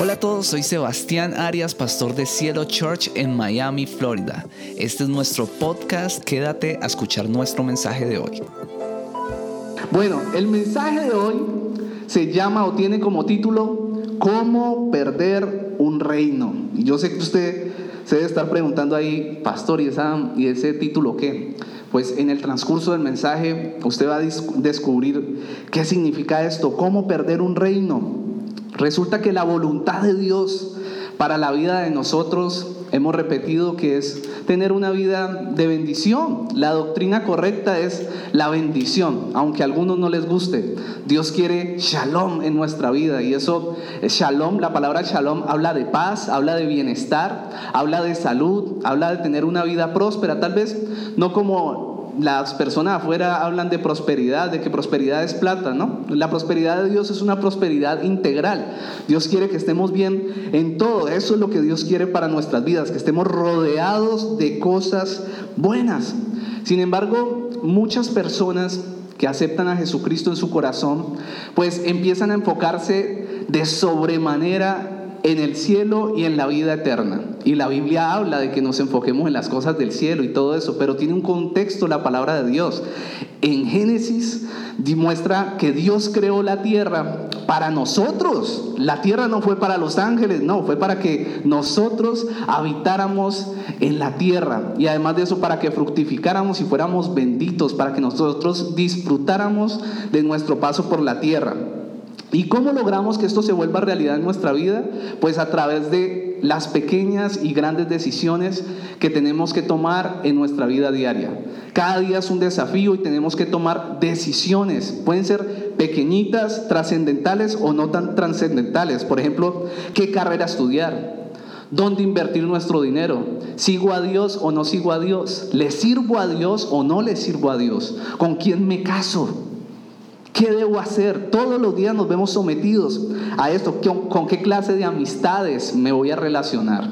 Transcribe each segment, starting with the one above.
Hola a todos, soy Sebastián Arias, pastor de Cielo Church en Miami, Florida. Este es nuestro podcast, quédate a escuchar nuestro mensaje de hoy. Bueno, el mensaje de hoy se llama o tiene como título ¿Cómo perder un reino? Y yo sé que usted se debe estar preguntando ahí, pastor, ¿y, ¿y ese título qué? Pues en el transcurso del mensaje usted va a descubrir qué significa esto, cómo perder un reino. Resulta que la voluntad de Dios para la vida de nosotros, hemos repetido que es tener una vida de bendición. La doctrina correcta es la bendición, aunque a algunos no les guste. Dios quiere shalom en nuestra vida y eso, shalom, la palabra shalom habla de paz, habla de bienestar, habla de salud, habla de tener una vida próspera, tal vez no como las personas afuera hablan de prosperidad, de que prosperidad es plata, ¿no? La prosperidad de Dios es una prosperidad integral. Dios quiere que estemos bien en todo. Eso es lo que Dios quiere para nuestras vidas, que estemos rodeados de cosas buenas. Sin embargo, muchas personas que aceptan a Jesucristo en su corazón, pues empiezan a enfocarse de sobremanera en el cielo y en la vida eterna. Y la Biblia habla de que nos enfoquemos en las cosas del cielo y todo eso, pero tiene un contexto la palabra de Dios. En Génesis demuestra que Dios creó la tierra para nosotros. La tierra no fue para los ángeles, no, fue para que nosotros habitáramos en la tierra. Y además de eso, para que fructificáramos y fuéramos benditos, para que nosotros disfrutáramos de nuestro paso por la tierra. ¿Y cómo logramos que esto se vuelva realidad en nuestra vida? Pues a través de las pequeñas y grandes decisiones que tenemos que tomar en nuestra vida diaria. Cada día es un desafío y tenemos que tomar decisiones. Pueden ser pequeñitas, trascendentales o no tan trascendentales. Por ejemplo, qué carrera estudiar, dónde invertir nuestro dinero. ¿Sigo a Dios o no sigo a Dios? ¿Le sirvo a Dios o no le sirvo a Dios? ¿Con quién me caso? ¿Qué debo hacer? Todos los días nos vemos sometidos a esto. ¿Con qué clase de amistades me voy a relacionar?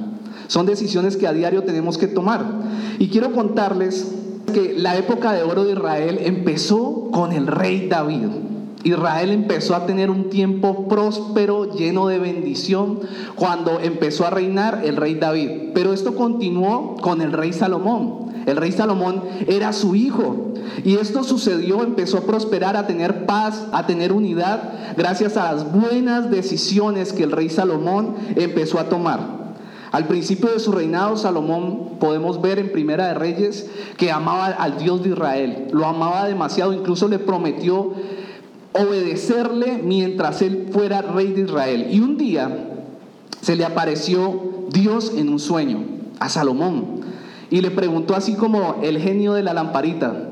Son decisiones que a diario tenemos que tomar. Y quiero contarles que la época de oro de Israel empezó con el rey David. Israel empezó a tener un tiempo próspero, lleno de bendición, cuando empezó a reinar el rey David. Pero esto continuó con el rey Salomón. El rey Salomón era su hijo. Y esto sucedió, empezó a prosperar, a tener paz, a tener unidad, gracias a las buenas decisiones que el rey Salomón empezó a tomar. Al principio de su reinado, Salomón podemos ver en Primera de Reyes que amaba al Dios de Israel, lo amaba demasiado, incluso le prometió obedecerle mientras él fuera rey de Israel. Y un día se le apareció Dios en un sueño a Salomón y le preguntó así como el genio de la lamparita,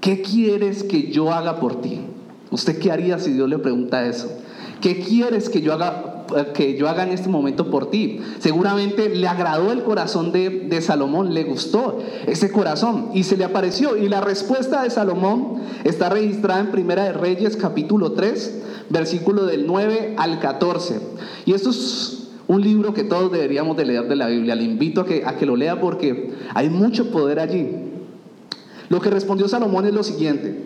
¿qué quieres que yo haga por ti? ¿Usted qué haría si Dios le pregunta eso? ¿Qué quieres que yo haga, que yo haga en este momento por ti? Seguramente le agradó el corazón de, de, Salomón, le gustó ese corazón y se le apareció. Y la respuesta de Salomón está registrada en Primera de Reyes capítulo 3, versículo del 9 al 14. Y esto es un libro que todos deberíamos de leer de la Biblia. Le invito a que, a que lo lea porque hay mucho poder allí. Lo que respondió Salomón es lo siguiente.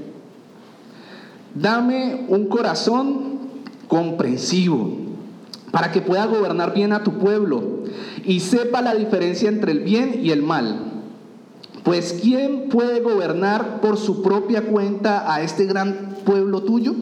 Dame un corazón comprensivo para que pueda gobernar bien a tu pueblo y sepa la diferencia entre el bien y el mal. Pues ¿quién puede gobernar por su propia cuenta a este gran pueblo tuyo?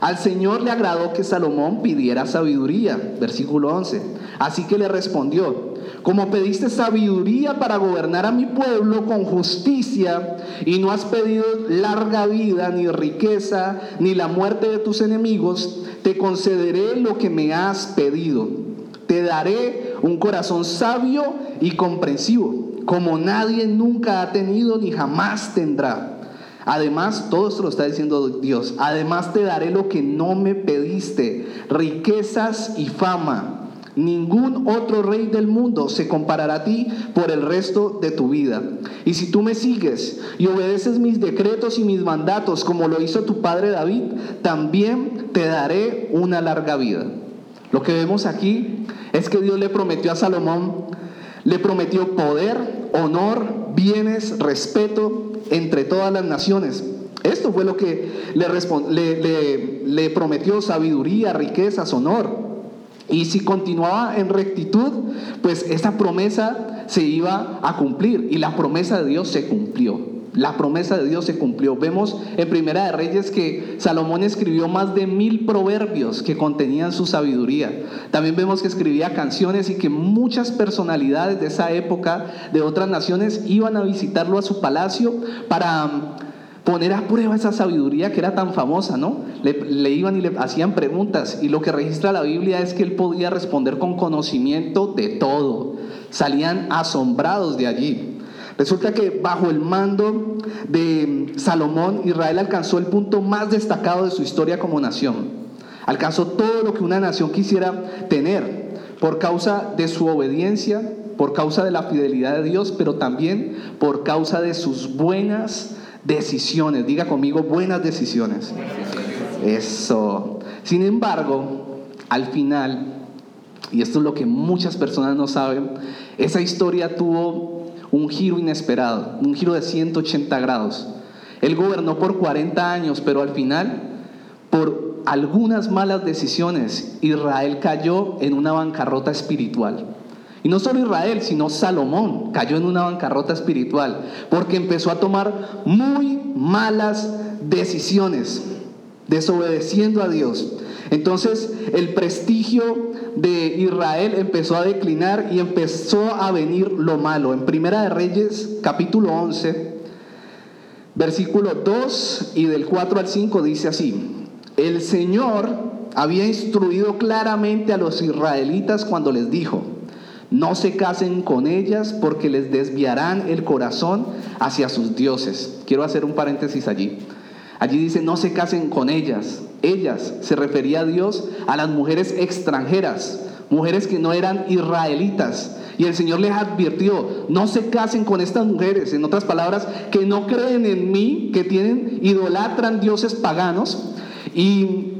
Al Señor le agradó que Salomón pidiera sabiduría, versículo 11. Así que le respondió, como pediste sabiduría para gobernar a mi pueblo con justicia y no has pedido larga vida, ni riqueza, ni la muerte de tus enemigos, te concederé lo que me has pedido. Te daré un corazón sabio y comprensivo, como nadie nunca ha tenido ni jamás tendrá. Además, todo esto lo está diciendo Dios. Además te daré lo que no me pediste, riquezas y fama Ningún otro rey del mundo se comparará a ti por el resto de tu vida. Y si tú me sigues y obedeces mis decretos y mis mandatos como lo hizo tu padre David, también te daré una larga vida. Lo que vemos aquí es que Dios le prometió a Salomón, le prometió poder, honor, bienes, respeto entre todas las naciones. Esto fue lo que le, le, le prometió sabiduría, riquezas, honor. Y si continuaba en rectitud, pues esa promesa se iba a cumplir. Y la promesa de Dios se cumplió. La promesa de Dios se cumplió. Vemos en Primera de Reyes que Salomón escribió más de mil proverbios que contenían su sabiduría. También vemos que escribía canciones y que muchas personalidades de esa época, de otras naciones, iban a visitarlo a su palacio para poner a prueba esa sabiduría que era tan famosa, ¿no? Le, le, iban y le hacían preguntas y lo que registra la Biblia es que él podía responder con conocimiento de todo. Salían asombrados de allí. Resulta que bajo el mando de Salomón, Israel alcanzó el punto más destacado de su historia como nación. Alcanzó todo lo que una nación quisiera tener por causa de su obediencia, por causa de la fidelidad de Dios, pero también por causa de sus buenas decisiones. Diga conmigo, buenas decisiones. Eso. Sin embargo, al final, y esto es lo que muchas personas no saben, esa historia tuvo un giro inesperado, un giro de 180 grados. Él gobernó por 40 años, pero al final, por algunas malas decisiones, Israel cayó en una bancarrota espiritual. Y no solo Israel, sino Salomón cayó en una bancarrota espiritual, porque empezó a tomar muy malas decisiones, desobedeciendo a Dios. Entonces el prestigio de Israel empezó a declinar y empezó a venir lo malo. En Primera de Reyes, capítulo 11, versículo 2 y del 4 al 5 dice así, el Señor había instruido claramente a los israelitas cuando les dijo, no se casen con ellas porque les desviarán el corazón hacia sus dioses. Quiero hacer un paréntesis allí. Allí dice, no se casen con ellas. Ellas se refería a Dios a las mujeres extranjeras, mujeres que no eran israelitas. Y el Señor les advirtió, no se casen con estas mujeres, en otras palabras, que no creen en mí, que tienen, idolatran dioses paganos. Y,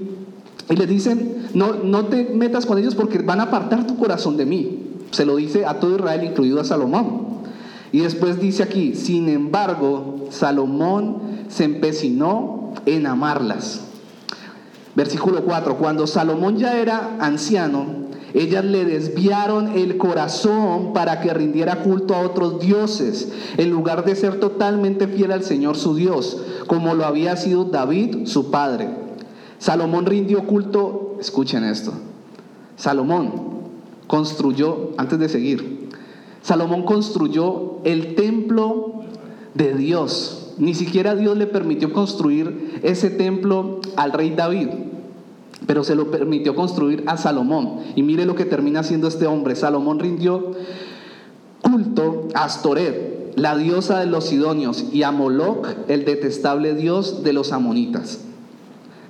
les dicen, no, no te metas con ellos porque van a apartar tu corazón de mí. Se lo dice a todo Israel, incluido a Salomón. Y después dice aquí, sin embargo, Salomón se empecinó en amarlas. Versículo 4, cuando Salomón ya era anciano, ellas le desviaron el corazón para que rindiera culto a otros dioses, en lugar de ser totalmente fiel al Señor su Dios, como lo había sido David, su padre. Salomón rindió culto, escuchen esto, Salomón construyó, antes de seguir, Salomón construyó el templo de Dios. Ni siquiera Dios le permitió construir ese templo al rey David, pero se lo permitió construir a Salomón. Y mire lo que termina haciendo este hombre. Salomón rindió culto a Astoret, la diosa de los sidonios, y a Moloch, el detestable dios de los amonitas.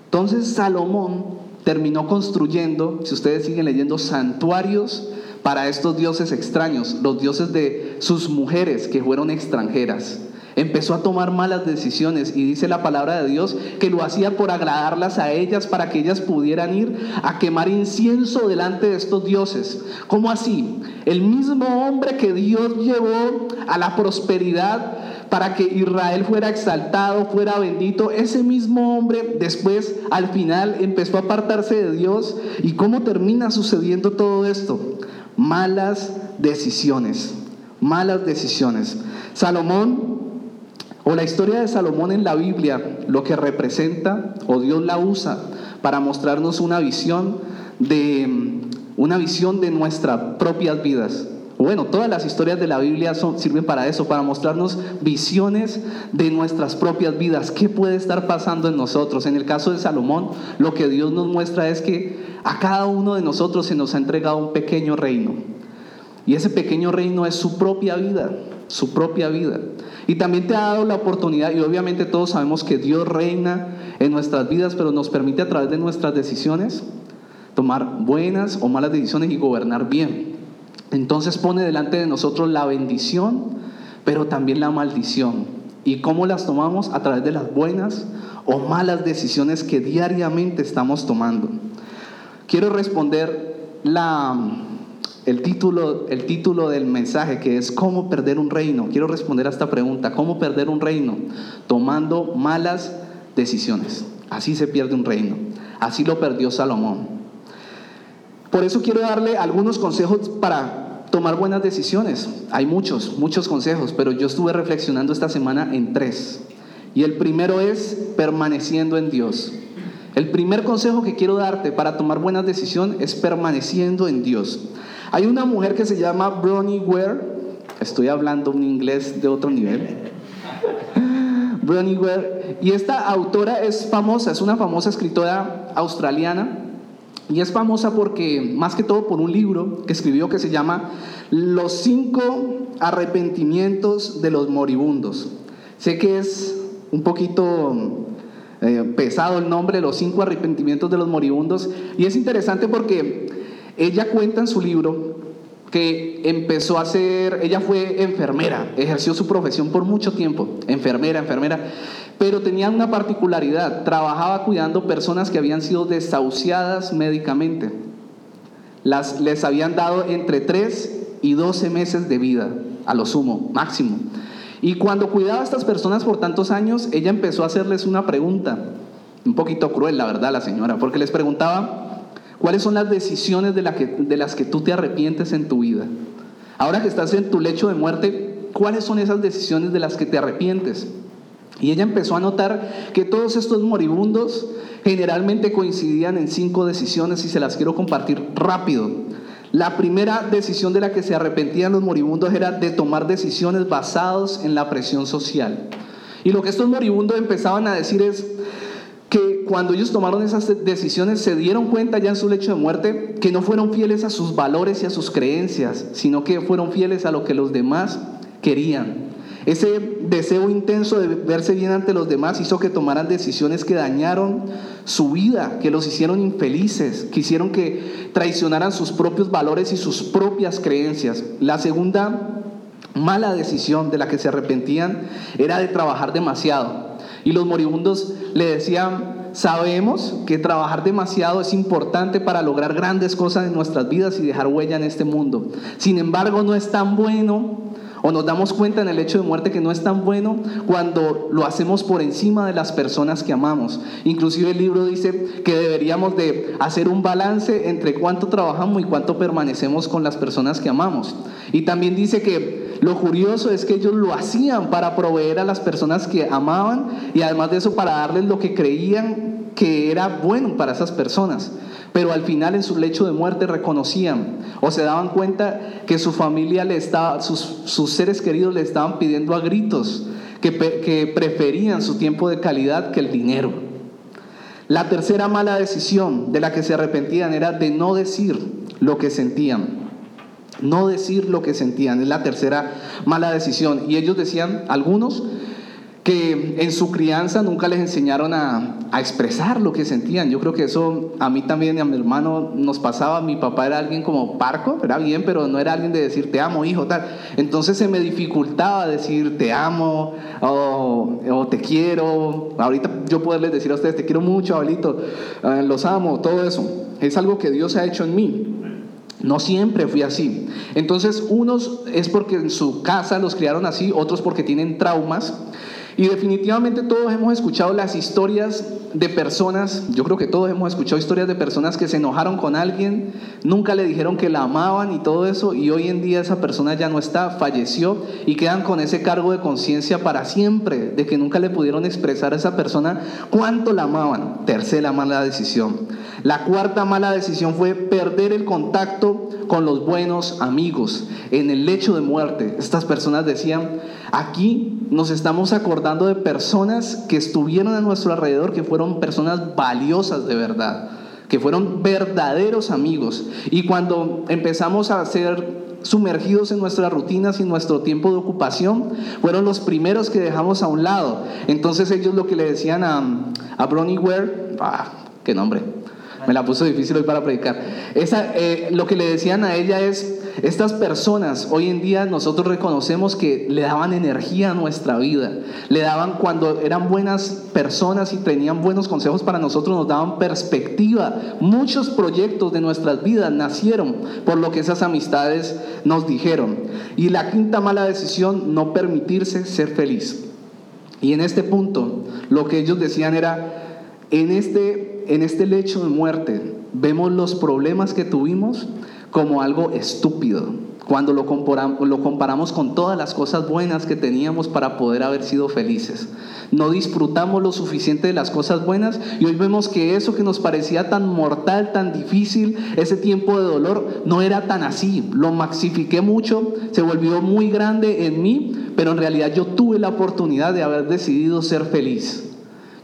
Entonces Salomón terminó construyendo, si ustedes siguen leyendo, santuarios para estos dioses extraños, los dioses de sus mujeres que fueron extranjeras. Empezó a tomar malas decisiones y dice la palabra de Dios que lo hacía por agradarlas a ellas para que ellas pudieran ir a quemar incienso delante de estos dioses. ¿Cómo así? El mismo hombre que Dios llevó a la prosperidad para que Israel fuera exaltado, fuera bendito, ese mismo hombre después al final empezó a apartarse de Dios. ¿Y cómo termina sucediendo todo esto? Malas decisiones, malas decisiones. Salomón o la historia de Salomón en la Biblia lo que representa, o Dios la usa para mostrarnos una visión de una visión de nuestras propias vidas. Bueno, todas las historias de la Biblia sirven para eso, para mostrarnos visiones de nuestras propias vidas. ¿Qué puede estar pasando en nosotros? En el caso de Salomón, lo que Dios nos muestra es que a cada uno de nosotros se nos ha entregado un pequeño reino. Y ese pequeño reino es su propia vida, su propia vida. Y también te ha dado la oportunidad, y obviamente todos sabemos que Dios reina en nuestras vidas, pero nos permite a través de nuestras decisiones tomar buenas o malas decisiones y gobernar bien. Entonces pone delante de nosotros la bendición, pero también la maldición. ¿Y cómo las tomamos? A través de las buenas o malas decisiones que diariamente estamos tomando. Quiero responder la, el título, el título del mensaje que es ¿Cómo perder un reino? Quiero responder a esta pregunta. ¿Cómo perder un reino? Tomando malas decisiones. Así se pierde un reino. Así lo perdió Salomón. Por eso quiero darle algunos consejos para tomar buenas decisiones. Hay muchos, muchos consejos, pero yo estuve reflexionando esta semana en tres. Y el primero es permaneciendo en Dios. El primer consejo que quiero darte para tomar buenas decisiones es permaneciendo en Dios. Hay una mujer que se llama Bronnie Ware, estoy hablando un inglés de otro nivel. Bronnie Ware, y esta autora es famosa, es una famosa escritora australiana, y es famosa porque, más que todo, por un libro que escribió que se llama Los cinco arrepentimientos de los moribundos. Sé que es un poquito eh, pesado el nombre, Los cinco arrepentimientos de los moribundos. Y es interesante porque ella cuenta en su libro que empezó a ser, ella fue enfermera, ejerció su profesión por mucho tiempo, enfermera, enfermera, pero tenía una particularidad, trabajaba cuidando personas que habían sido desahuciadas médicamente. Las, les habían dado entre 3 y 12 meses de vida, a lo sumo, máximo. Y cuando cuidaba a estas personas por tantos años, ella empezó a hacerles una pregunta, un poquito cruel, la verdad, la señora, porque les preguntaba, ¿cuáles son las decisiones de, de las que tú te arrepientes en tu vida? Ahora que estás en tu lecho de muerte, ¿cuáles son esas decisiones de las que te arrepientes? Y ella empezó a notar que todos estos moribundos generalmente coincidían en cinco decisiones y se las quiero compartir rápido. La primera decisión de la que se arrepentían los moribundos era de tomar decisiones basadas en la presión social. Y lo que estos moribundos empezaban a decir es que cuando ellos tomaron esas decisiones se dieron cuenta ya en su lecho de muerte que no fueron fieles a sus valores y a sus creencias, sino que fueron fieles a lo que los demás querían. Ese deseo intenso de verse bien ante los demás hizo que tomaran decisiones que dañaron su vida, que los hicieron infelices, que hicieron que traicionaran sus propios valores y sus propias creencias. La segunda mala decisión de la que se arrepentían era de trabajar demasiado. Y los moribundos le decían, sabemos que trabajar demasiado es importante para lograr grandes cosas en nuestras vidas y dejar huella en este mundo. Sin embargo, no es tan bueno o nos damos cuenta en el hecho de muerte que no es tan bueno cuando lo hacemos por encima de las personas que amamos. Inclusive el libro dice que deberíamos de hacer un balance entre cuánto trabajamos y cuánto permanecemos con las personas que amamos. Y también dice que lo curioso es que ellos lo hacían para proveer a las personas que amaban y además de eso para darles lo que creían que era bueno para esas personas pero al final en su lecho de muerte reconocían o se daban cuenta que su familia le estaba, sus, seres queridos le estaban pidiendo a gritos que, que preferían su tiempo de calidad que el dinero. La tercera mala decisión de la que se arrepentían era de no decir lo que sentían. No decir lo que sentían es la tercera mala decisión. Y ellos decían, algunos, que en su crianza nunca les enseñaron a, expresar lo que sentían. Yo creo que eso a mí también y a mi hermano nos pasaba. Mi papá era alguien como parco, era bien, pero no era alguien de decir te amo, hijo, tal. Entonces se me dificultaba decir te amo o, te quiero. Ahorita yo poderles decir a ustedes te quiero mucho, abuelito, eh, los amo, todo eso. Es algo que Dios ha hecho en mí. No siempre fui así. Entonces, unos es porque en su casa los criaron así, otros porque tienen traumas. Y definitivamente todos hemos escuchado las historias de personas, yo creo que todos hemos escuchado historias de personas que se enojaron con alguien, nunca le dijeron que la amaban y todo eso, y hoy en día esa persona ya no está, falleció y quedan con ese cargo de conciencia para siempre, de que nunca le pudieron expresar a esa persona cuánto la amaban. Tercera mala decisión. La cuarta mala decisión fue perder el contacto con los buenos amigos. En el lecho de muerte, estas personas decían, aquí nos estamos acordando de personas que estuvieron a nuestro alrededor, que fueron personas valiosas de verdad, que fueron verdaderos amigos. Y cuando empezamos a ser sumergidos en nuestras rutinas y nuestro tiempo de ocupación, fueron los primeros que dejamos a un lado. Entonces ellos lo que le decían a, a Bronnie Ware, ah, qué nombre, me la puso difícil hoy para predicar. Esa, eh, lo que le decían a ella es, estas personas hoy en día nosotros reconocemos que le daban energía a nuestra vida, le daban cuando eran buenas personas y tenían buenos consejos para nosotros, nos daban perspectiva. Muchos proyectos de nuestras vidas nacieron por lo que esas amistades nos dijeron. Y la quinta mala decisión, no permitirse ser feliz. Y en este punto, lo que ellos decían era, en este, en este lecho de muerte, vemos los problemas que tuvimos como algo estúpido cuando lo comparamos, con todas las cosas buenas que teníamos para poder haber sido felices. No disfrutamos lo suficiente de las cosas buenas y hoy vemos que eso que nos parecía tan mortal, tan difícil, ese tiempo de dolor, no era tan así. Lo maxifiqué mucho, se volvió muy grande en mí, pero en realidad yo tuve la oportunidad de haber decidido ser feliz.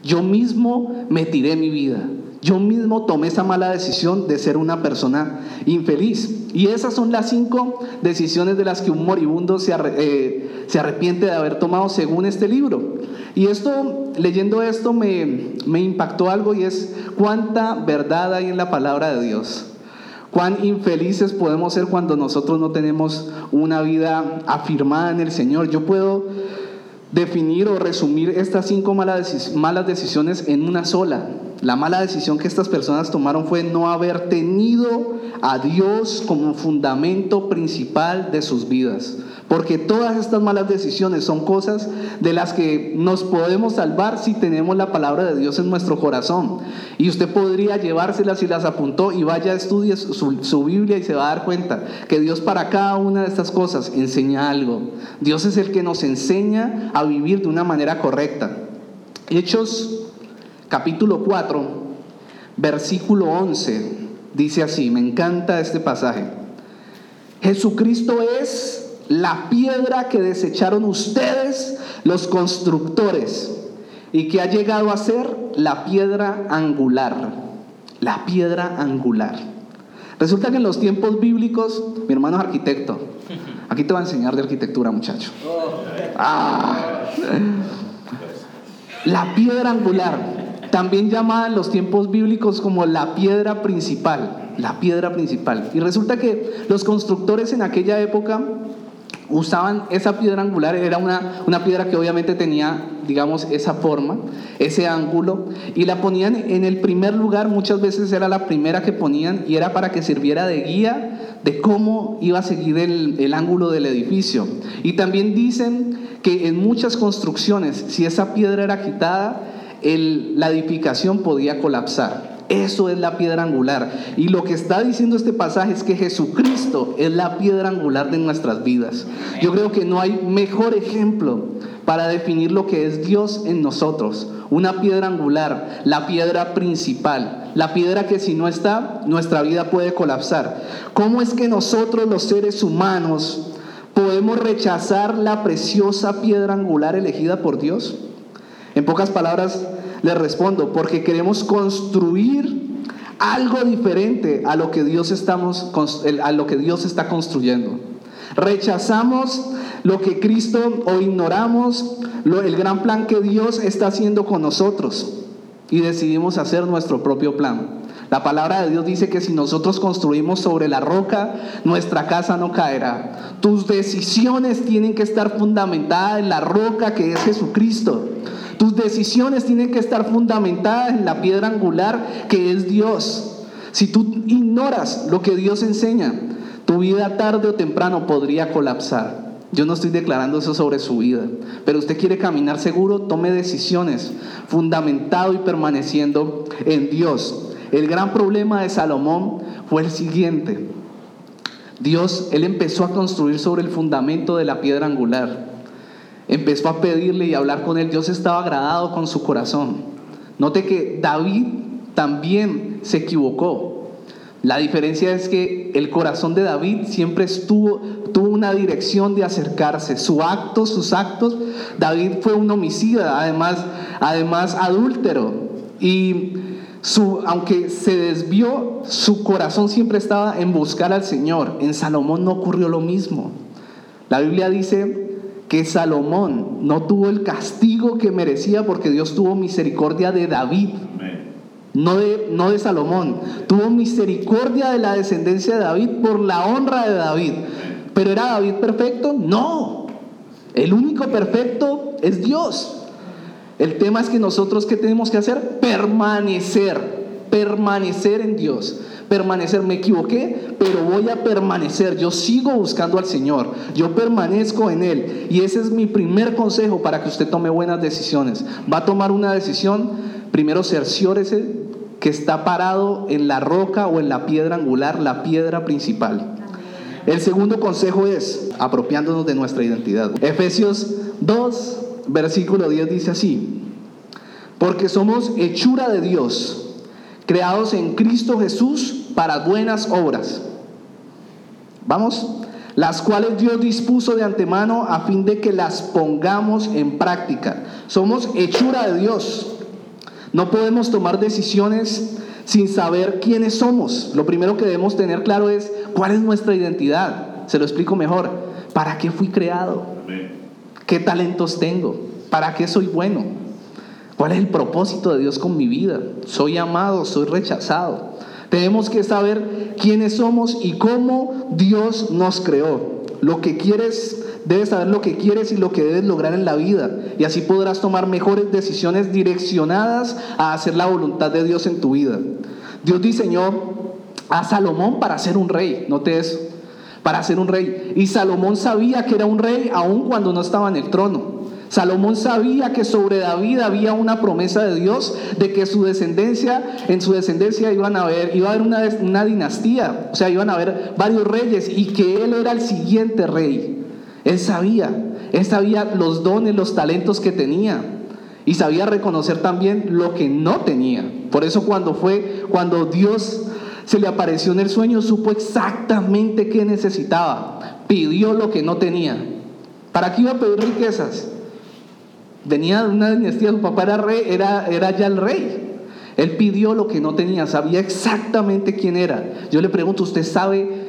Yo mismo me tiré mi vida. Yo mismo tomé esa mala decisión de ser una persona infeliz. Y esas son las cinco decisiones de las que un moribundo se, eh, se arrepiente de haber tomado según este libro. Y esto, leyendo esto, me, me impactó algo y es cuánta verdad hay en la palabra de Dios. Cuán infelices podemos ser cuando nosotros no tenemos una vida afirmada en el Señor. Yo puedo definir o resumir estas cinco malas decisiones en una sola. La mala decisión que estas personas tomaron fue no haber tenido a Dios como fundamento principal de sus vidas. Porque todas estas malas decisiones son cosas de las que nos podemos salvar si tenemos la palabra de Dios en nuestro corazón. Y usted podría llevárselas y las apuntó y vaya a estudiar su, su, Biblia y se va a dar cuenta que Dios para cada una de estas cosas enseña algo. Dios es el que nos enseña a vivir de una manera correcta. Hechos capítulo 4, versículo 11, dice así, me encanta este pasaje. Jesucristo es la piedra que desecharon ustedes, los constructores, y que ha llegado a ser la piedra angular. La piedra angular. Resulta que en los tiempos bíblicos, mi hermano es arquitecto. Aquí te va a enseñar de arquitectura, muchacho. Ah. La piedra angular también llamada en los tiempos bíblicos como la piedra principal, la piedra principal. Y resulta que los constructores en aquella época usaban esa piedra angular, era una, una piedra que obviamente tenía, digamos, esa forma, ese ángulo, y la ponían en el primer lugar, muchas veces era la primera que ponían, y era para que sirviera de guía de cómo iba a seguir el, el ángulo del edificio. Y también dicen que en muchas construcciones, si esa piedra era quitada, la edificación podía colapsar. Eso es la piedra angular. Y lo que está diciendo este pasaje es que Jesucristo es la piedra angular de nuestras vidas. Yo creo que no hay mejor ejemplo para definir lo que es Dios en nosotros. Una piedra angular, la piedra principal, la piedra que si no está, nuestra vida puede colapsar. ¿Cómo es que nosotros los seres humanos podemos rechazar la preciosa piedra angular elegida por Dios? En pocas palabras le respondo, porque queremos construir algo diferente a lo que Dios, está construyendo. Rechazamos lo que Cristo o ignoramos el gran plan que Dios está haciendo con nosotros y decidimos hacer nuestro propio plan. La palabra de Dios dice que si nosotros construimos sobre la roca, nuestra casa no caerá. Tus decisiones tienen que estar fundamentadas en la roca que es Jesucristo. Tus decisiones tienen que estar fundamentadas en la piedra angular que es Dios. Si tú ignoras lo que Dios enseña, tu vida tarde o temprano podría colapsar. Yo no estoy declarando eso sobre su vida, pero usted quiere caminar seguro, tome decisiones fundamentado y permaneciendo en Dios. El gran problema de Salomón fue el siguiente. Dios, él empezó a construir sobre el fundamento de la piedra angular empezó a pedirle y hablar con él, Dios estaba agradado con su corazón. Note que David también se equivocó. La diferencia es que el corazón de David siempre estuvo, tuvo una dirección de acercarse. Su acto, sus actos, David fue un homicida, además, además adúltero. Y su, aunque se desvió, su corazón siempre estaba en buscar al Señor. En Salomón no ocurrió lo mismo. La Biblia dice que Salomón no tuvo el castigo que merecía porque Dios tuvo misericordia de David, no de, no de Salomón. Tuvo misericordia de la descendencia de David por la honra de David. ¿Pero era David perfecto? No. El único perfecto es Dios. El tema es que nosotros, ¿qué tenemos que hacer? Permanecer, permanecer en Dios permanecer. Me equivoqué, pero voy a permanecer. Yo sigo buscando al Señor. Yo permanezco en Él. Y ese es mi primer consejo para que usted tome buenas decisiones. Va a tomar una decisión, primero cerciórese que está parado en la roca o en la piedra angular, la piedra principal. El segundo consejo es apropiándonos de nuestra identidad. Efesios 2, versículo 10 dice así, porque somos hechura de Dios, creados en Cristo Jesús para buenas obras. Vamos, las cuales Dios dispuso de antemano a fin de que las pongamos en práctica. Somos hechura de Dios. No podemos tomar decisiones sin saber quiénes somos. Lo primero que debemos tener claro es cuál es nuestra identidad. Se lo explico mejor. ¿Para qué fui creado? ¿Qué talentos tengo? ¿Para qué soy bueno? ¿Cuál es el propósito de Dios con mi vida? ¿Soy amado? ¿Soy rechazado? Tenemos que saber quiénes somos y cómo Dios nos creó. Lo que quieres Debes saber lo que quieres y lo que debes lograr en la vida. Y así podrás tomar mejores decisiones direccionadas a hacer la voluntad de Dios en tu vida. Dios diseñó a Salomón para ser un rey, note eso, para ser un rey. Y Salomón sabía que era un rey aun cuando no estaba en el trono. Salomón sabía que sobre David había una promesa de Dios de que su descendencia, en su descendencia iban a haber, iba a haber una, una dinastía, o sea, iban a haber varios reyes y que él era el siguiente rey. Él sabía, él sabía los dones, los talentos que tenía y sabía reconocer también lo que no tenía. Por eso cuando fue, cuando Dios se le apareció en el sueño, supo exactamente qué necesitaba. Pidió lo que no tenía. ¿Para qué iba a pedir riquezas? Venía de una dinastía, su papá era rey, era, era ya el rey. Él pidió lo que no tenía, sabía exactamente quién era. Yo le pregunto, ¿usted sabe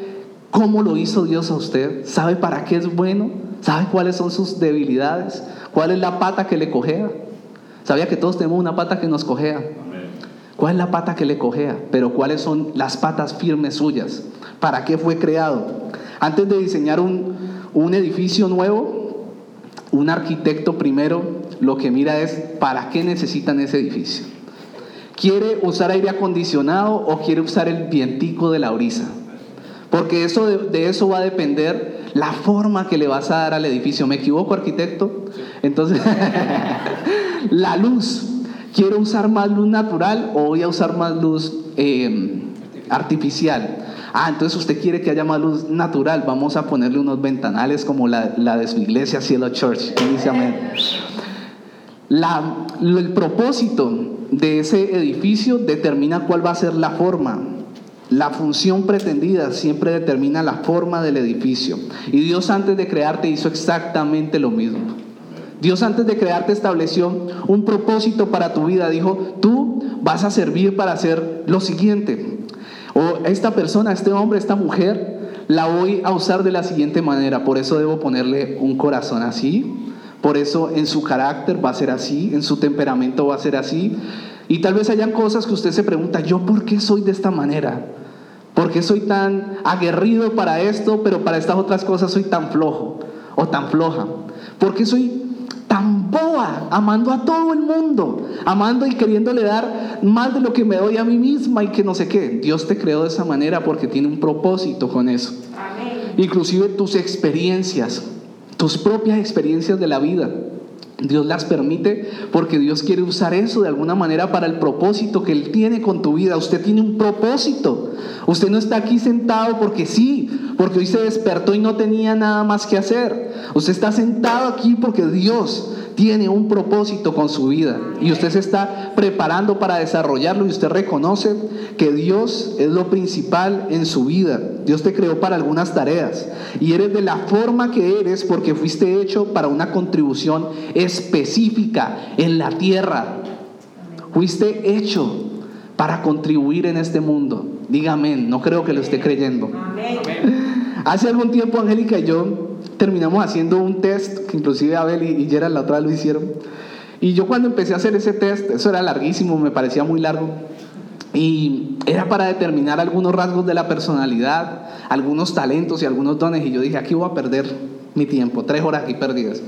cómo lo hizo Dios a usted, sabe para qué es bueno, sabe cuáles son sus debilidades, cuál es la pata que le cojea. Sabía que todos tenemos una pata que nos cojea. ¿Cuál es la pata que le cojea? Pero cuáles son las patas firmes suyas. ¿Para qué fue creado? Antes de diseñar un, un edificio nuevo, un arquitecto primero lo que mira es para qué necesitan ese edificio. ¿Quiere usar aire acondicionado o quiere usar el vientico de la brisa? Porque eso de, eso va a depender la forma que le vas a dar al edificio. ¿Me equivoco, arquitecto? Entonces, la luz. ¿Quiero usar más luz natural o voy a usar más luz eh, artificial? Ah, entonces usted quiere que haya más luz natural. Vamos a ponerle unos ventanales como la, de su iglesia, Cielo Church. La, el propósito de ese edificio determina cuál va a ser la forma. La función pretendida siempre determina la forma del edificio. Y Dios antes de crearte hizo exactamente lo mismo. Dios antes de crearte estableció un propósito para tu vida. Dijo, tú vas a servir para hacer lo siguiente. O esta persona, este hombre, esta mujer, la voy a usar de la siguiente manera. Por eso debo ponerle un corazón así. Por eso en su carácter va a ser así. En su temperamento va a ser así. Y tal vez hayan cosas que usted se pregunta, ¿yo por qué soy de esta manera? ¿Por qué soy tan aguerrido para esto, pero para estas otras cosas soy tan flojo o tan floja? ¿Por qué soy tan boa, amando a todo el mundo, amando y queriéndole dar más de lo que me doy a mí misma y que no sé qué? Dios te creó de esa manera porque tiene un propósito con eso. Inclusive tus experiencias, tus propias experiencias de la vida Dios las permite porque Dios quiere usar eso de alguna manera para el propósito que Él tiene con tu vida. Usted tiene un propósito. Usted no está aquí sentado porque sí, porque hoy se despertó y no tenía nada más que hacer. Usted está sentado aquí porque Dios tiene un propósito con su vida y usted se está preparando para desarrollarlo y usted reconoce que Dios es lo principal en su vida. Dios te creó para algunas tareas y eres de la forma que eres porque fuiste hecho para una contribución específica en la tierra. Fuiste hecho para contribuir en este mundo. Dígame, no creo que lo esté creyendo. Hace algún tiempo Angélica y yo terminamos haciendo un test, que inclusive Abel y Gerald la otra vez lo hicieron. Y yo cuando empecé a hacer ese test, eso era larguísimo, me parecía muy largo, y era para determinar algunos rasgos de la personalidad, algunos talentos y algunos dones, y yo dije, aquí voy a perder mi tiempo, tres horas aquí perdidas.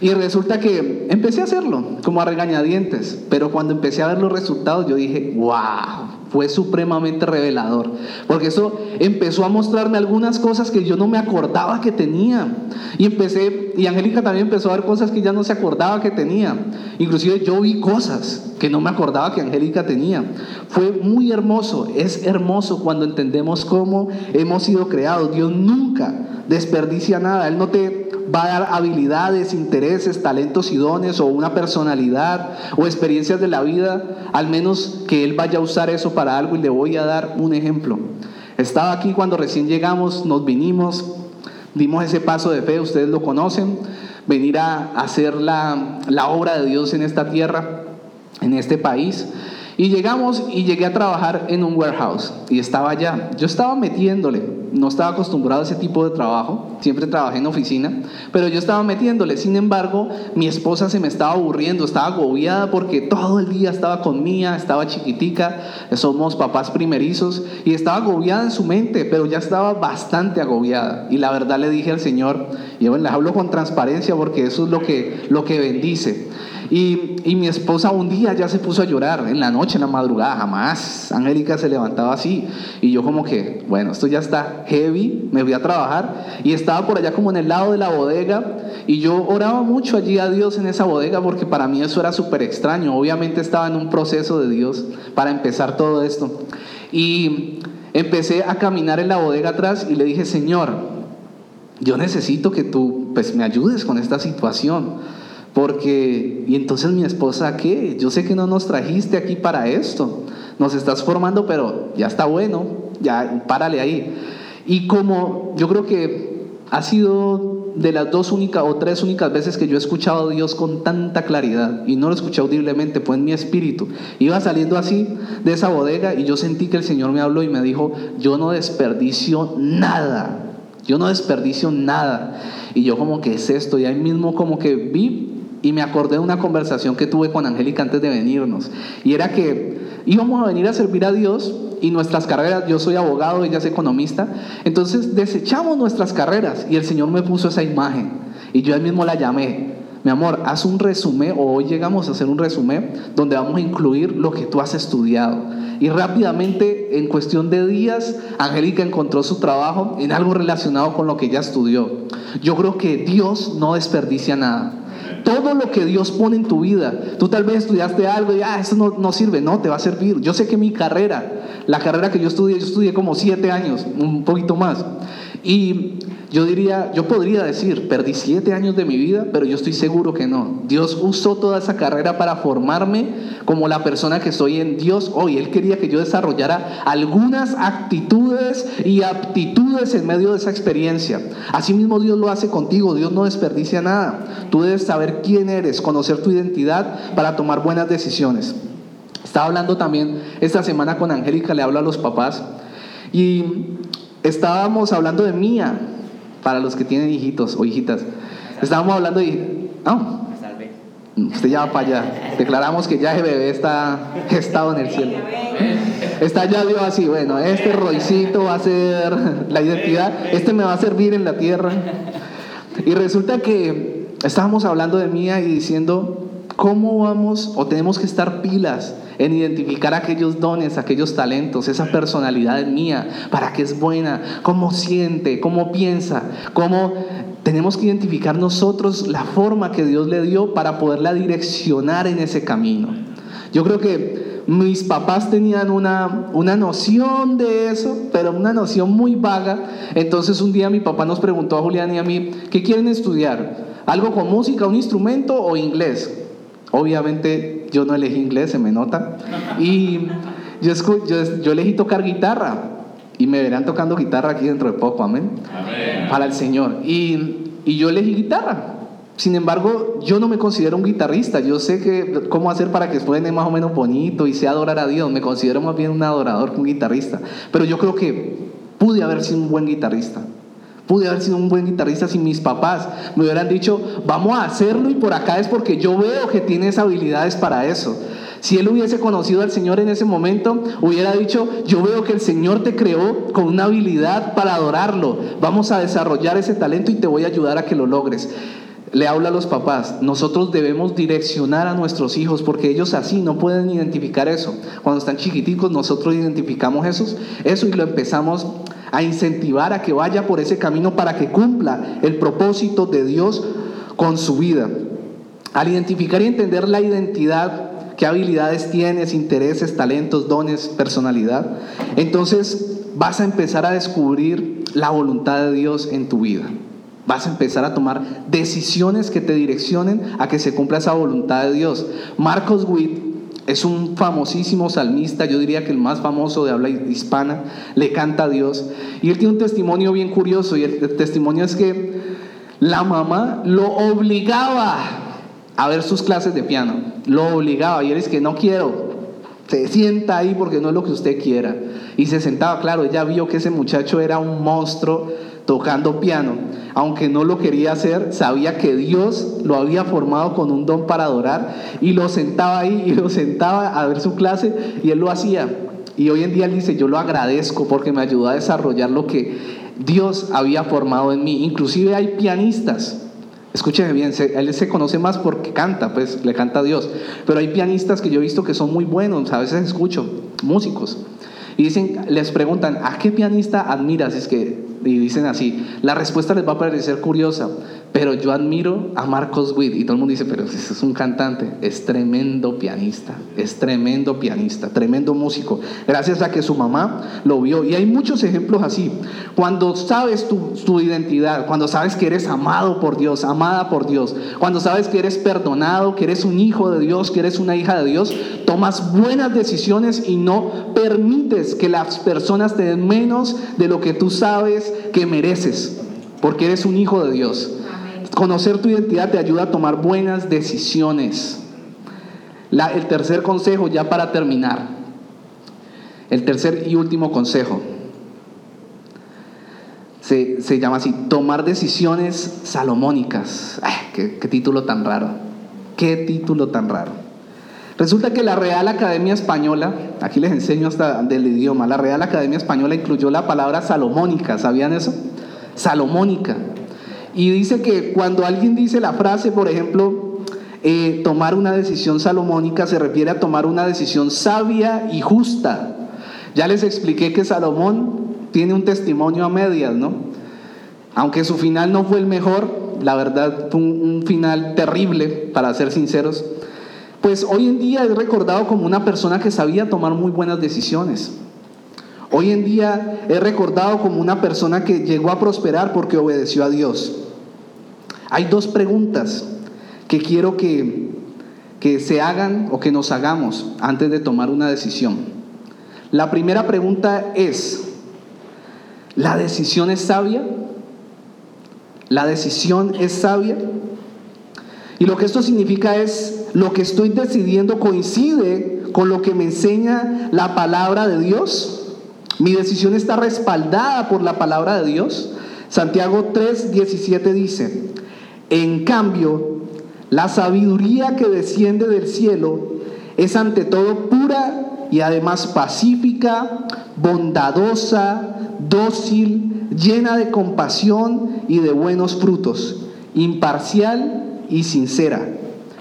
Y resulta que empecé a hacerlo, como a regañadientes, pero cuando empecé a ver los resultados, yo dije, wow, fue supremamente revelador, porque eso empezó a mostrarme algunas cosas que yo no me acordaba que tenía. Y empecé, y Angélica también empezó a ver cosas que ya no se acordaba que tenía. Inclusive yo vi cosas que no me acordaba que Angélica tenía. Fue muy hermoso, es hermoso cuando entendemos cómo hemos sido creados. Dios nunca desperdicia nada, Él no te va a dar habilidades, intereses, talentos y dones o una personalidad o experiencias de la vida, al menos que Él vaya a usar eso para algo y le voy a dar un ejemplo. Estaba aquí cuando recién llegamos, nos vinimos, dimos ese paso de fe, ustedes lo conocen, venir a hacer la, la obra de Dios en esta tierra, en este país. Y llegamos y llegué a trabajar en un warehouse y estaba allá. Yo estaba metiéndole, no estaba acostumbrado a ese tipo de trabajo, siempre trabajé en oficina, pero yo estaba metiéndole. Sin embargo, mi esposa se me estaba aburriendo, estaba agobiada porque todo el día estaba con mía, estaba chiquitica, somos papás primerizos y estaba agobiada en su mente, pero ya estaba bastante agobiada. Y la verdad le dije al Señor, y bueno, les hablo con transparencia porque eso es lo que, lo que bendice. Y, y, mi esposa un día ya se puso a llorar, en la noche, en la madrugada, jamás. Angélica se levantaba así. Y yo como que, bueno, esto ya está heavy, me voy a trabajar. Y estaba por allá como en el lado de la bodega. Y yo oraba mucho allí a Dios en esa bodega porque para mí eso era súper extraño. Obviamente estaba en un proceso de Dios para empezar todo esto. Y empecé a caminar en la bodega atrás y le dije, Señor, yo necesito que tú pues me ayudes con esta situación. Porque, y entonces mi esposa, ¿qué? Yo sé que no nos trajiste aquí para esto. Nos estás formando, pero ya está bueno, ya párale ahí. Y como yo creo que ha sido de las dos únicas o tres únicas veces que yo he escuchado a Dios con tanta claridad y no lo escuché audiblemente, fue en mi espíritu. Iba saliendo así de esa bodega y yo sentí que el Señor me habló y me dijo, yo no desperdicio nada, yo no desperdicio nada. Y yo como que es esto, y ahí mismo como que vi y me acordé de una conversación que tuve con Angélica antes de venirnos. Y era que íbamos a venir a servir a Dios y nuestras carreras, yo soy abogado, ella es economista, entonces desechamos nuestras carreras y el Señor me puso esa imagen y yo él mismo la llamé. Mi amor, haz un resumen o hoy llegamos a hacer un resumen donde vamos a incluir lo que tú has estudiado. Y rápidamente, en cuestión de días, Angélica encontró su trabajo en algo relacionado con lo que ella estudió. Yo creo que Dios no desperdicia nada todo lo que Dios pone en tu vida. Tú tal vez estudiaste algo y, ah, eso no, no, sirve. No, te va a servir. Yo sé que mi carrera, la carrera que yo estudié, yo estudié como siete años, un poquito más. Y yo diría, yo podría decir, perdí siete años de mi vida, pero yo estoy seguro que no. Dios usó toda esa carrera para formarme como la persona que soy en Dios hoy. Él quería que yo desarrollara algunas actitudes y aptitudes en medio de esa experiencia. Asimismo Dios lo hace contigo, Dios no desperdicia nada. Tú debes saber quién eres, conocer tu identidad para tomar buenas decisiones. Estaba hablando también esta semana con Angélica, le hablo a los papás, y estábamos hablando de Mía para los que tienen hijitos o hijitas. Estábamos hablando de... Oh, usted ya va para allá. Declaramos que ya ese bebé está gestado en el cielo. Está ya Dios así, bueno, este roicito va a ser la identidad, este me va a servir en la tierra. Y resulta que estábamos hablando de Mía y diciendo, ¿cómo vamos o tenemos que estar pilas en identificar aquellos dones, aquellos talentos, esa personalidad mía, para qué es buena, cómo siente, cómo piensa, cómo tenemos que identificar nosotros la forma que Dios le dio para poderla direccionar en ese camino. Yo creo que mis papás tenían una, una noción de eso, pero una noción muy vaga. Entonces un día mi papá nos preguntó a Julián y a mí, ¿qué quieren estudiar? ¿Algo con música, un instrumento o inglés? Obviamente yo no elegí inglés, se me nota. Y yo, yo, elegí tocar guitarra. Y me verán tocando guitarra aquí dentro de poco, amén. Para el Señor. Y, y yo elegí guitarra. Sin embargo, yo no me considero un guitarrista. Yo sé que, cómo hacer para que suene más o menos bonito y sea adorar a Dios. Me considero más bien un adorador que un guitarrista. Pero yo creo que pude haber sido un buen guitarrista. Pude haber sido un buen guitarrista si mis papás me hubieran dicho, vamos a hacerlo y por acá es porque yo veo que tienes habilidades para eso. Si él hubiese conocido al Señor en ese momento, hubiera dicho, yo veo que el Señor te creó con una habilidad para adorarlo. Vamos a desarrollar ese talento y te voy a ayudar a que lo logres. le habla a los papás, nosotros debemos direccionar a nuestros hijos porque ellos así no pueden identificar eso. Cuando están chiquiticos nosotros identificamos eso, eso y lo empezamos a incentivar a que vaya por ese camino para que cumpla el propósito de Dios con su vida. Al identificar y entender la identidad, qué habilidades tienes, intereses, talentos, dones, personalidad, entonces vas a empezar a descubrir la voluntad de Dios en tu vida. Vas a empezar a tomar decisiones que te direccionen a que se cumpla esa voluntad de Dios. Marcos Witt es un famosísimo salmista, yo diría que el más famoso de habla hispana, le canta a Dios. Y él tiene un testimonio bien curioso y el testimonio es que la mamá lo obligaba a ver sus clases de piano, lo obligaba y él es que no quiero, se sienta ahí porque no es lo que usted quiera. Y se sentaba, claro, ella vio que ese muchacho era un monstruo tocando piano. Aunque no lo quería hacer, sabía que Dios lo había formado con un don para adorar y lo sentaba ahí y lo sentaba a ver su clase y él lo hacía. Y hoy en día él dice, yo lo agradezco porque me ayudó a desarrollar lo que Dios había formado en mí. Inclusive hay pianistas. Escúcheme bien, él se conoce más porque canta, pues le canta a Dios. Pero hay pianistas que yo he visto que son muy buenos, a veces escucho, músicos. Y dicen, les preguntan, ¿a qué pianista admiras? Es que y dicen así, la respuesta les va a parecer curiosa, pero yo admiro a Marcos Witt y todo el mundo dice, pero ese es un cantante, es tremendo pianista, es tremendo pianista, tremendo músico, gracias a que su mamá lo vio. Y hay muchos ejemplos así. Cuando sabes tu, tu identidad, cuando sabes que eres amado por Dios, amada por Dios, cuando sabes que eres perdonado, que eres un hijo de Dios, que eres una hija de Dios, tomas buenas decisiones y no permites que las personas te den menos de lo que tú sabes que mereces, porque eres un hijo de Dios. Conocer tu identidad te ayuda a tomar buenas decisiones. el tercer consejo, ya para terminar, el tercer y último consejo, se, llama así, tomar decisiones salomónicas. qué, título tan raro! ¡Qué título tan raro! Resulta que la Real Academia Española, aquí les enseño hasta del idioma, la Real Academia Española incluyó la palabra salomónica, ¿sabían eso? Salomónica. Y dice que cuando alguien dice la frase, por ejemplo, eh, tomar una decisión salomónica se refiere a tomar una decisión sabia y justa. Ya les expliqué que Salomón tiene un testimonio a medias, ¿no? Aunque su final no fue el mejor, la verdad fue un final terrible, para ser sinceros, pues hoy en día es recordado como una persona que sabía tomar muy buenas decisiones. Hoy en día es recordado como una persona que llegó a prosperar porque obedeció a Dios. Hay dos preguntas que quiero que, que se hagan o que nos hagamos antes de tomar una decisión. La primera pregunta es, ¿la decisión es sabia? ¿La decisión es sabia? Y lo que esto significa es, lo que estoy decidiendo coincide con lo que me enseña la palabra de Dios. Mi decisión está respaldada por la palabra de Dios. Santiago 3, 17 dice, en cambio, la sabiduría que desciende del cielo es ante todo pura y además pacífica, bondadosa, dócil, llena de compasión y de buenos frutos, imparcial y sincera.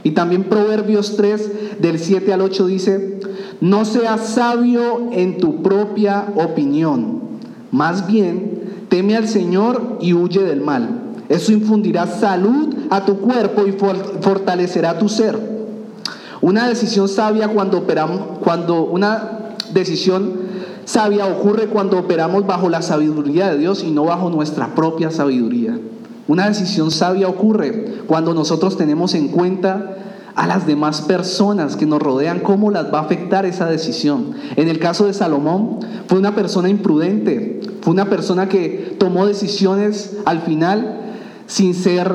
Y también Proverbios 3 del 7 al 8 dice, no seas sabio en tu propia opinión, más bien teme al Señor y huye del mal. Eso infundirá salud a tu cuerpo y fortalecerá tu ser. Una decisión sabia cuando operamos, cuando una decisión sabia ocurre cuando operamos bajo la sabiduría de Dios y no bajo nuestra propia sabiduría. Una decisión sabia ocurre cuando nosotros tenemos en cuenta a las demás personas que nos rodean, cómo las va a afectar esa decisión. En el caso de Salomón, fue una persona imprudente, fue una persona que tomó decisiones al final sin ser,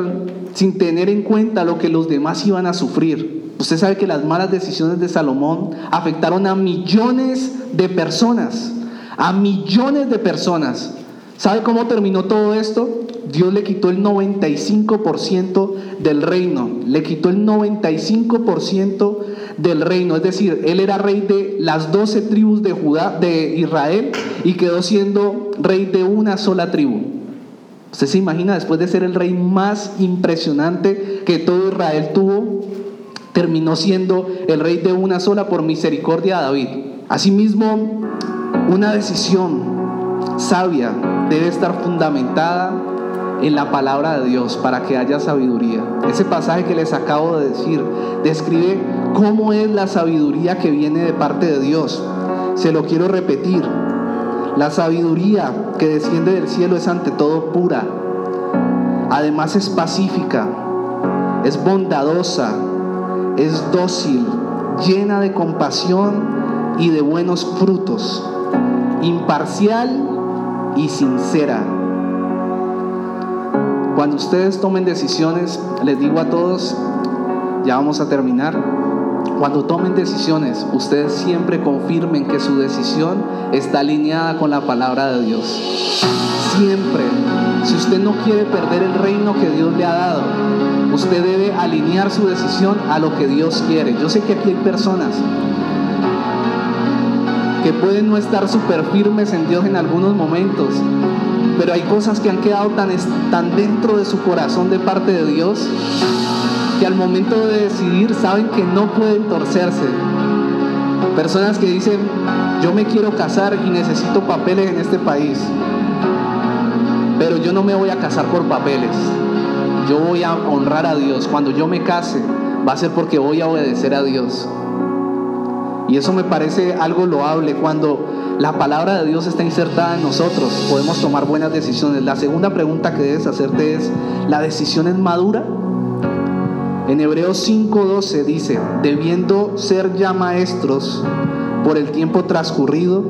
sin tener en cuenta lo que los demás iban a sufrir. Usted sabe que las malas decisiones de Salomón afectaron a millones de personas, a millones de personas. ¿Sabe cómo terminó todo esto? Dios le quitó el 95% del reino, le quitó el 95% del reino, es decir, él era rey de las 12 tribus de Judá, de Israel, y quedó siendo rey de una sola tribu. ¿Usted se imagina después de ser el rey más impresionante que todo Israel tuvo? Terminó siendo el rey de una sola por misericordia a David. Asimismo, una decisión sabia debe estar fundamentada en la palabra de Dios para que haya sabiduría. Ese pasaje que les acabo de decir describe cómo es la sabiduría que viene de parte de Dios. Se lo quiero repetir. La sabiduría que desciende del cielo es ante todo pura. Además es pacífica, es bondadosa, es dócil, llena de compasión y de buenos frutos, imparcial y sincera. Cuando ustedes tomen decisiones, les digo a todos, ya vamos a terminar, cuando tomen decisiones, ustedes siempre confirmen que su decisión está alineada con la palabra de Dios. Siempre. Si usted no quiere perder el reino que Dios le ha dado, usted debe alinear su decisión a lo que Dios quiere. Yo sé que aquí hay personas que pueden no estar súper firmes en Dios en algunos momentos, pero hay cosas que han quedado tan, tan dentro de su corazón de parte de Dios que al momento de decidir saben que no pueden torcerse. Personas que dicen, yo me quiero casar y necesito papeles en este país, pero yo no me voy a casar por papeles. Yo voy a honrar a Dios. Cuando yo me case, va a ser porque voy a obedecer a Dios. Y eso me parece algo loable. Cuando la palabra de Dios está insertada en nosotros, podemos tomar buenas decisiones. La segunda pregunta que debes hacerte es, ¿la decisión es madura? En Hebreos 5:12 dice, debiendo ser ya maestros por el tiempo transcurrido,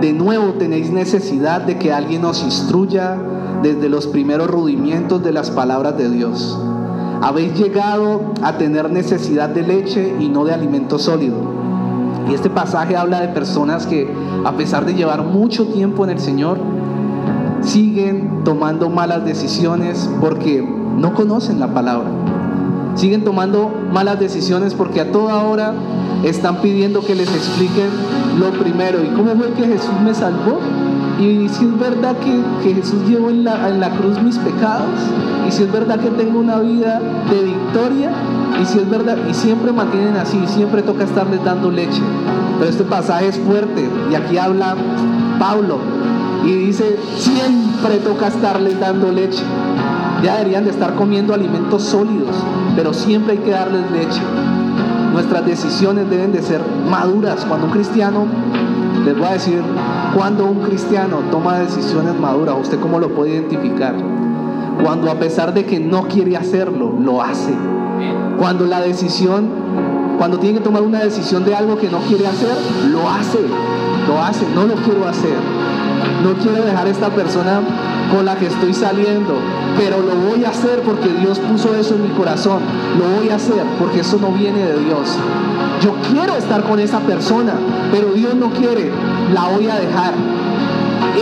de nuevo tenéis necesidad de que alguien os instruya desde los primeros rudimientos de las palabras de Dios. Habéis llegado a tener necesidad de leche y no de alimento sólido. Y este pasaje habla de personas que a pesar de llevar mucho tiempo en el Señor, siguen tomando malas decisiones porque no conocen la palabra. Siguen tomando malas decisiones porque a toda hora están pidiendo que les expliquen lo primero. ¿Y cómo fue que Jesús me salvó? Y si es verdad que, Jesús llevó en la, en la, cruz mis pecados, y si es verdad que tengo una vida de victoria, y si es verdad, y siempre mantienen así, siempre toca estarles dando leche. Pero este pasaje es fuerte, y aquí habla Pablo, y dice, siempre toca estarles dando leche. Ya deberían de estar comiendo alimentos sólidos, pero siempre hay que darles leche. Nuestras decisiones deben de ser maduras. Cuando un cristiano, les voy a decir, cuando un cristiano toma decisiones maduras, ¿usted cómo lo puede identificar? Cuando a pesar de que no quiere hacerlo, lo hace. Cuando la decisión, cuando tiene que tomar una decisión de algo que no quiere hacer, lo hace. Lo hace, no lo quiero hacer. No quiero dejar a esta persona con la que estoy saliendo, pero lo voy a hacer porque Dios puso eso en mi corazón. Lo voy a hacer porque eso no viene de Dios. Yo quiero estar con esa persona, pero Dios no quiere, la voy a dejar.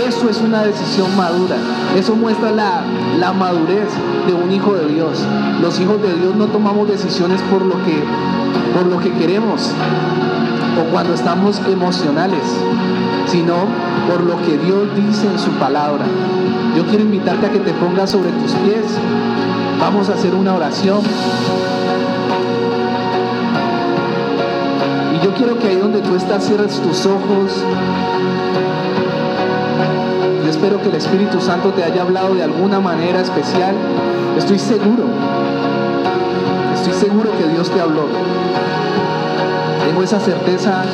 Eso es una decisión madura. Eso muestra la, la, madurez de un hijo de Dios. Los hijos de Dios no tomamos decisiones por lo que, por lo que queremos o cuando estamos emocionales, sino por lo que Dios dice en su palabra. Yo quiero invitarte a que te pongas sobre tus pies. Vamos a hacer una oración. Y yo quiero que ahí donde tú estás cierres tus ojos. Yo espero que el Espíritu Santo te haya hablado de alguna manera especial. Estoy seguro. Estoy seguro que Dios te habló. Tengo esa certeza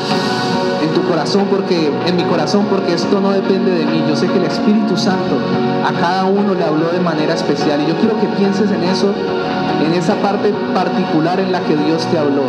corazón porque en mi corazón porque esto no depende de mí. Yo sé que el Espíritu Santo a cada uno le habló de manera especial y yo quiero que pienses en eso, en esa parte particular en la que Dios te habló.